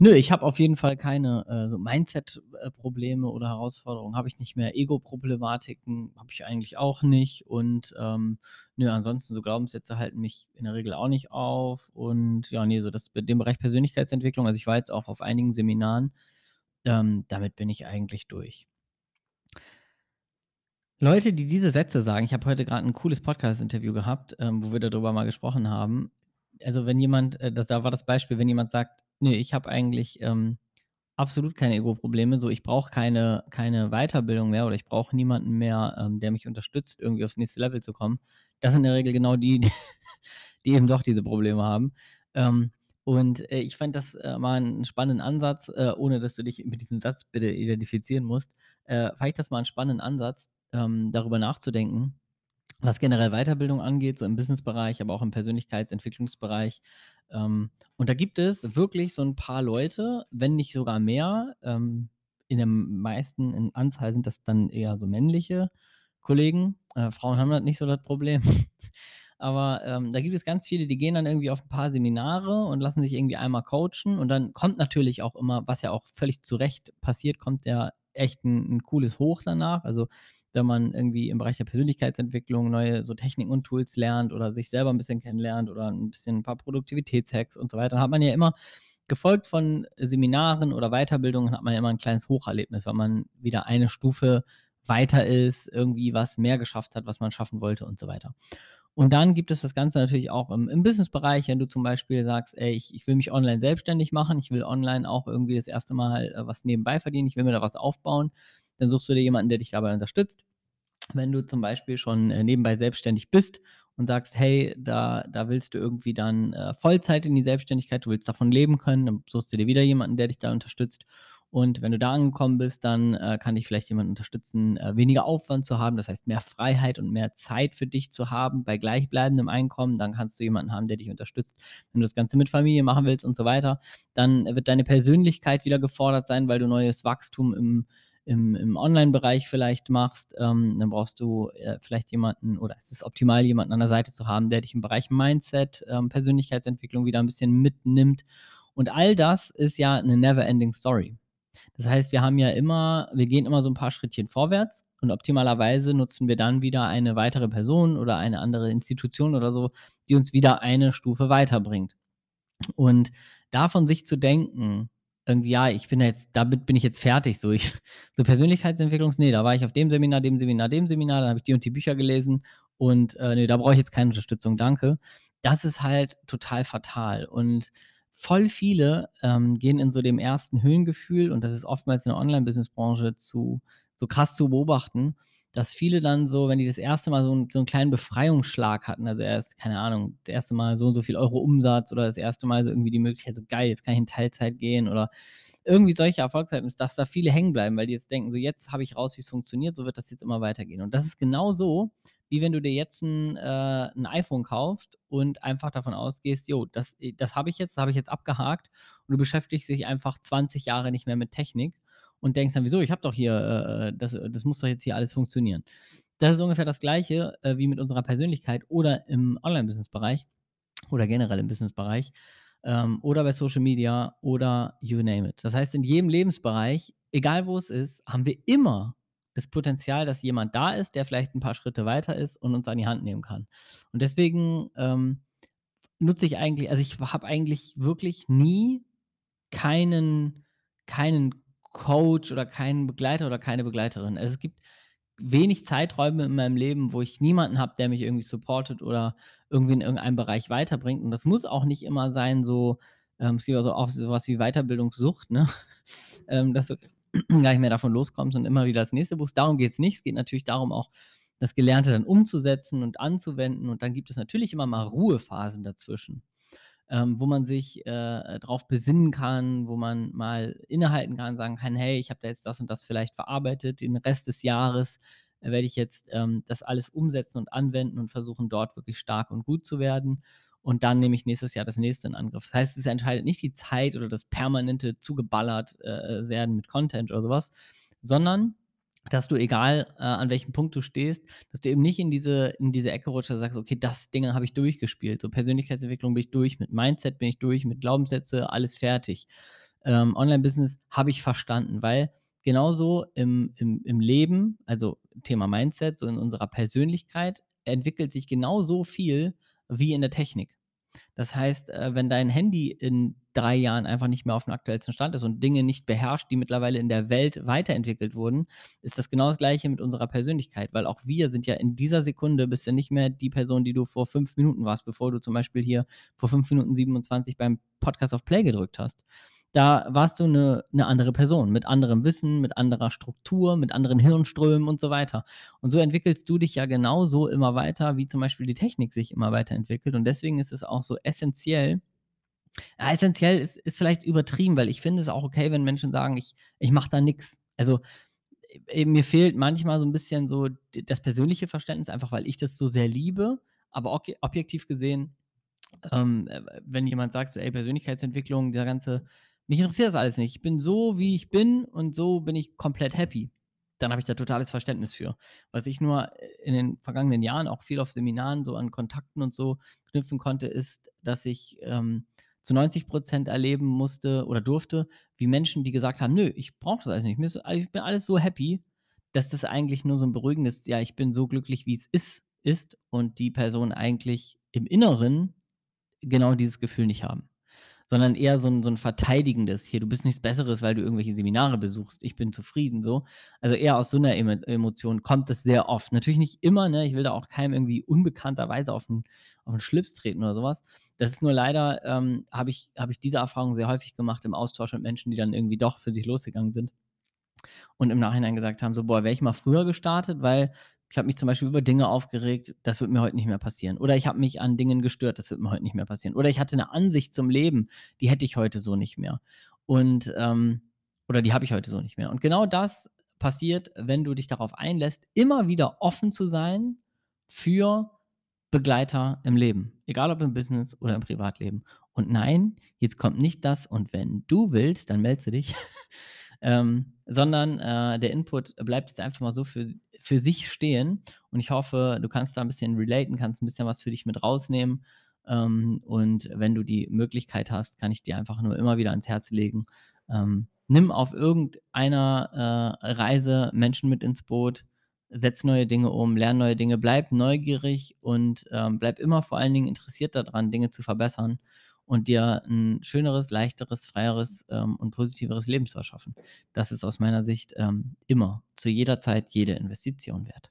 Nö, ich habe auf jeden Fall keine, äh, so Mindset äh, Probleme oder Herausforderungen habe ich nicht mehr. Ego-Problematiken habe ich eigentlich auch nicht und, ähm, nö, ansonsten so Glaubenssätze halten mich in der Regel auch nicht auf und ja, ne, so das den Bereich Persönlichkeitsentwicklung also, ich war jetzt auch auf einigen Seminaren, ähm, damit bin ich eigentlich durch. Leute, die diese Sätze sagen ich habe heute grad 'n cooles Podcast-Interview gehabt, ähm, wo wir da drüber mal gesprochen haben. Also, wenn jemand äh, da da war das Beispiel, wenn jemand sagt: „Ne, ich habe eigentlich, ähm, absolut keine Ego-Probleme, so ich brauche keine keine Weiterbildung mehr oder ich brauche niemanden mehr, ähm, der mich unterstützt, irgendwie aufs nächste Level zu kommen.“ Das sind in der Regel genau die, die die eben doch diese Probleme haben. Ähm, und, äh, ich fand das, äh, mal 'n spannenden Ansatz, äh, ohne dass du dich mit diesem Satz bitte identifizieren musst. Äh, fand ich das mal 'n spannenden Ansatz, ähm, darüber nachzudenken, was generell Weiterbildung angeht, so im Businessbereich, aber auch im Persönlichkeitsentwicklungsbereich. Ähm, und da gibt es wirklich so 'n paar Leute, wenn nicht sogar mehr, ähm, in der meisten in Anzahl sind das dann eher so männliche Kollegen. Äh, Frauen haben halt nicht so das Problem. Aber, ähm, da gibt es ganz viele, die gehen dann irgendwie auf 'n paar Seminare und lassen sich irgendwie einmal coachen und dann kommt natürlich auch immer, was ja auch völlig zu Recht passiert, kommt ja echt 'n 'n cooles Hoch danach. Also, wenn man irgendwie im Bereich der Persönlichkeitsentwicklung neue so Techniken und Tools lernt oder sich selber 'n bisschen kennenlernt oder 'n bisschen 'n paar Produktivitäts-Hacks und so weiter, hat man ja immer gefolgt von Seminaren oder Weiterbildungen hat man ja immer 'n kleines Hocherlebnis, weil man wieder eine Stufe weiter ist, irgendwie was mehr geschafft hat, was man schaffen wollte und so weiter. Und dann gibt es das Ganze natürlich auch im im Businessbereich, wenn du zum Beispiel sagst: „Ey, ich ich will mich online selbstständig machen. Ich will online auch irgendwie das 1. Mal, äh, was nebenbei verdienen. Ich will mir da was aufbauen.“ Dann suchst du dir jemanden, der dich dabei unterstützt. Wenn du zum Beispiel schon, äh, nebenbei selbstständig bist und sagst: „Hey, da da willst du irgendwie dann, äh, Vollzeit in die Selbstständigkeit, du willst davon leben können“, dann suchst du dir wieder jemanden, der dich da unterstützt. Und wenn du da angekommen bist, dann, äh, kann dich vielleicht jemand unterstützen, äh, weniger Aufwand zu haben, das heißt, mehr Freiheit und mehr Zeit für dich zu haben bei gleichbleibendem Einkommen. Dann kannst du jemanden haben, der dich unterstützt. Wenn du das Ganze mit Familie machen willst und so weiter, dann wird deine Persönlichkeit wieder gefordert sein, weil du neues Wachstum im im im Onlinebereich vielleicht machst. Ähm, dann brauchst du, äh, vielleicht jemanden oder es ist optimal, jemanden an der Seite zu haben, der dich im Bereich Mindset, ähm, Persönlichkeitsentwicklung wieder 'n bisschen mitnimmt. Und all das ist ja 'ne never ending story. Das heißt, wir haben ja immer wir gehen immer so 'n paar Schrittchen vorwärts und optimalerweise nutzen wir dann wieder eine weitere Person oder eine andere Institution oder so, die uns wieder eine Stufe weiterbringt. Und davon sich zu denken, irgendwie: „Ja, ich bin jetzt damit bin ich jetzt fertig, so ich“ so Persönlichkeitsentwicklungs ne, da war ich auf dem Seminar, dem Seminar, dem Seminar, dann habe ich die und die Bücher gelesen und, äh, ne, da brauche ich jetzt keine Unterstützung, danke. Das ist halt total fatal und voll viele, ähm, gehen in so dem ersten Höhengefühl und das ist oftmals in der Online-Business-Branche zu so krass zu beobachten, dass viele dann so, wenn die das 1. Mal so 'n so 'n kleinen Befreiungsschlag hatten, also erst, keine Ahnung, das 1. Mal so und so viel Euro Umsatz oder das 1. Mal so irgendwie die Möglichkeit, so: „Geil, jetzt kann ich in Teilzeit gehen“ oder irgendwie solche Erfolgserlebnisse, dass da viele hängen bleiben, weil die jetzt denken: „So, jetzt habe ich raus, wie's funktioniert, so wird das jetzt immer weitergehen.“ Und das ist genauso, wie wenn du dir jetzt 'n äh, 'n iPhone kaufst und einfach davon ausgehst: „Jo, das äh, das habe ich jetzt, das habe ich jetzt abgehakt“ und du beschäftigst dich einfach 20 Jahre nicht mehr mit Technik und denkst dann: „Wieso, ich habe doch hier, äh, äh das das muss doch jetzt hier alles funktionieren.“ Das ist ungefähr das Gleiche, äh, wie mit unserer Persönlichkeit oder im Online-Business-Bereich oder generell im Businessbereich, ähm, oder bei Social Media oder you name it. Das heißt, in jedem Lebensbereich, egal wo es ist, haben wir immer das Potenzial, dass jemand da ist, der vielleicht 'n paar Schritte weiter ist und uns an die Hand nehmen kann. Und deswegen, ähm, nutze ich eigentlich also, ich habe eigentlich wirklich nie keinen keinen Coach oder keinen Begleiter oder keine Begleiterin. Also, es gibt wenig Zeiträume in meinem Leben, wo ich niemanden habe, der mich irgendwie supportet oder irgendwie in irgendeinem Bereich weiterbringt. Und das muss auch nicht immer sein, so ähm, es gibt also auch so was wie Weiterbildungssucht, ne? Ähm, dass du gar nicht mehr davon loskommst und immer wieder das nächste buchst. Darum geht's nicht. Es geht natürlich darum, auch das Gelernte dann umzusetzen und anzuwenden. Und dann gibt es natürlich immer mal Ruhephasen dazwischen, ähm, wo man sich, äh, drauf besinnen kann, wo man mal innehalten kann, sagen kann: „Hey, ich habe da jetzt das und das vielleicht verarbeitet. Den Rest des Jahres werde ich jetzt, ähm, das alles umsetzen und anwenden und versuchen, dort wirklich stark und gut zu werden. Und dann nehme ich nächstes Jahr das Nächste in Angriff.“ Das heißt, es entscheidet nicht die Zeit oder das permanente zugeballert, äh, äh, werden mit Content oder so was, sondern dass du, egal, äh, an welchem Punkt du stehst, dass du eben nicht in diese in diese Ecke rutscht und sagst: „Okay, das Ding habe ich durchgespielt. So Persönlichkeitsentwicklung bin ich durch, mit Mindset bin ich durch, mit Glaubenssätze, alles fertig.“ ähm, Online-Business habe ich verstanden, weil genauso im im im Leben, also Thema Mindset, so in unserer Persönlichkeit, entwickelt sich genauso viel wie in der Technik. Das heißt, äh, wenn dein Handy in 3 Jahren einfach nicht mehr auf dem aktuellsten Stand ist und Dinge nicht beherrscht, die mittlerweile in der Welt weiterentwickelt wurden, ist das genau das Gleiche mit unserer Persönlichkeit, weil auch wir sind ja in dieser Sekunde bist du nicht mehr die Person, die du vor 5 Minuten warst, bevor du zum Beispiel hier vor 5 Minuten 27 beim Podcast auf Play gedrückt hast. Da warst du eine 'ne andere Person mit anderem Wissen, mit anderer Struktur, mit anderen Hirnströmen und so weiter. Und so entwickelst du dich ja genauso immer weiter, wie zum Beispiel die Technik sich immer weiterentwickelt. Und deswegen ist es auch so essenziell ja, essenziell ist ist vielleicht übertrieben, weil ich finde es auch okay, wenn Menschen sagen: „Ich ich mache da nix.“ Also, äh, mir fehlt manchmal so ein bisschen so das persönliche Verständnis, einfach weil ich das so sehr liebe, aber obje objektiv gesehen ähm, äh, wenn jemand sagt so: „Ey, Persönlichkeitsentwicklung, der ganze mich interessiert das alles nicht. Ich bin so, wie ich bin und so bin ich komplett happy.“ Dann habe ich da totales Verständnis für. Was ich nur, äh, in den vergangenen Jahren auch viel auf Seminaren so an Kontakten und so knüpfen konnte, ist, dass ich, ähm, zu 90% erleben musste oder durfte, wie Menschen, die gesagt haben: „Nö, ich brauche das alles nicht. Ist ich bin alles so happy“, dass das eigentlich nur so 'n beruhigendes „Ja, ich bin so glücklich, wie es ist“ ist und die Person eigentlich im Inneren genau dieses Gefühl nicht haben, sondern eher so 'n so 'n verteidigendes: „Hier, du bist nichts Besseres, weil du irgendwelche Seminare besuchst. Ich bin zufrieden“, so. Also, eher aus so 'ner Emo Emotion kommt es sehr oft. Natürlich nicht immer, ne? Ich will da auch keinem irgendwie unbekannterweise auf 'n auf 'n Schlips treten oder so was. Das ist nur leider, ähm, habe ich habe ich diese Erfahrung sehr häufig gemacht im Austausch mit Menschen, die dann irgendwie doch für sich losgegangen sind und im Nachhinein gesagt haben, so: „Boah, wäre ich mal früher gestartet, weil ich habe mich zum Beispiel über Dinge aufgeregt, das wird mir heute nicht mehr passieren. Oder ich habe mich an Dingen gestört, das wird mir heute nicht mehr passieren. Oder ich hatte eine Ansicht zum Leben, die hätte ich heute so nicht mehr. Und, ähm oder die habe ich heute so nicht mehr. Und genau das passiert, wenn du dich darauf einlässt, immer wieder offen zu sein für Begleiter im Leben, egal ob im Business oder im Privatleben. Und nein, jetzt kommt nicht das: „Und wenn du willst, dann meldest du dich.“ Ähm, sondern, äh, der Input bleibt jetzt einfach mal so für für sich stehen und ich hoffe, du kannst da ein bisschen relaten, kannst ein bisschen was für dich mit rausnehmen. Ähm, und wenn du die Möglichkeit hast, kann ich dir einfach nur immer wieder ans Herz legen, ähm, nimm auf irgendeiner, äh, Reise Menschen mit ins Boot, setz neue Dinge um, lerne neue Dinge, bleib neugierig und, ähm, bleib immer vor allen Dingen interessiert daran, Dinge zu verbessern und dir ein schöneres, leichteres, freieres, ähm, und positiveres Leben zu erschaffen. Das ist aus meiner Sicht, ähm, immer, zu jeder Zeit jede Investition wert.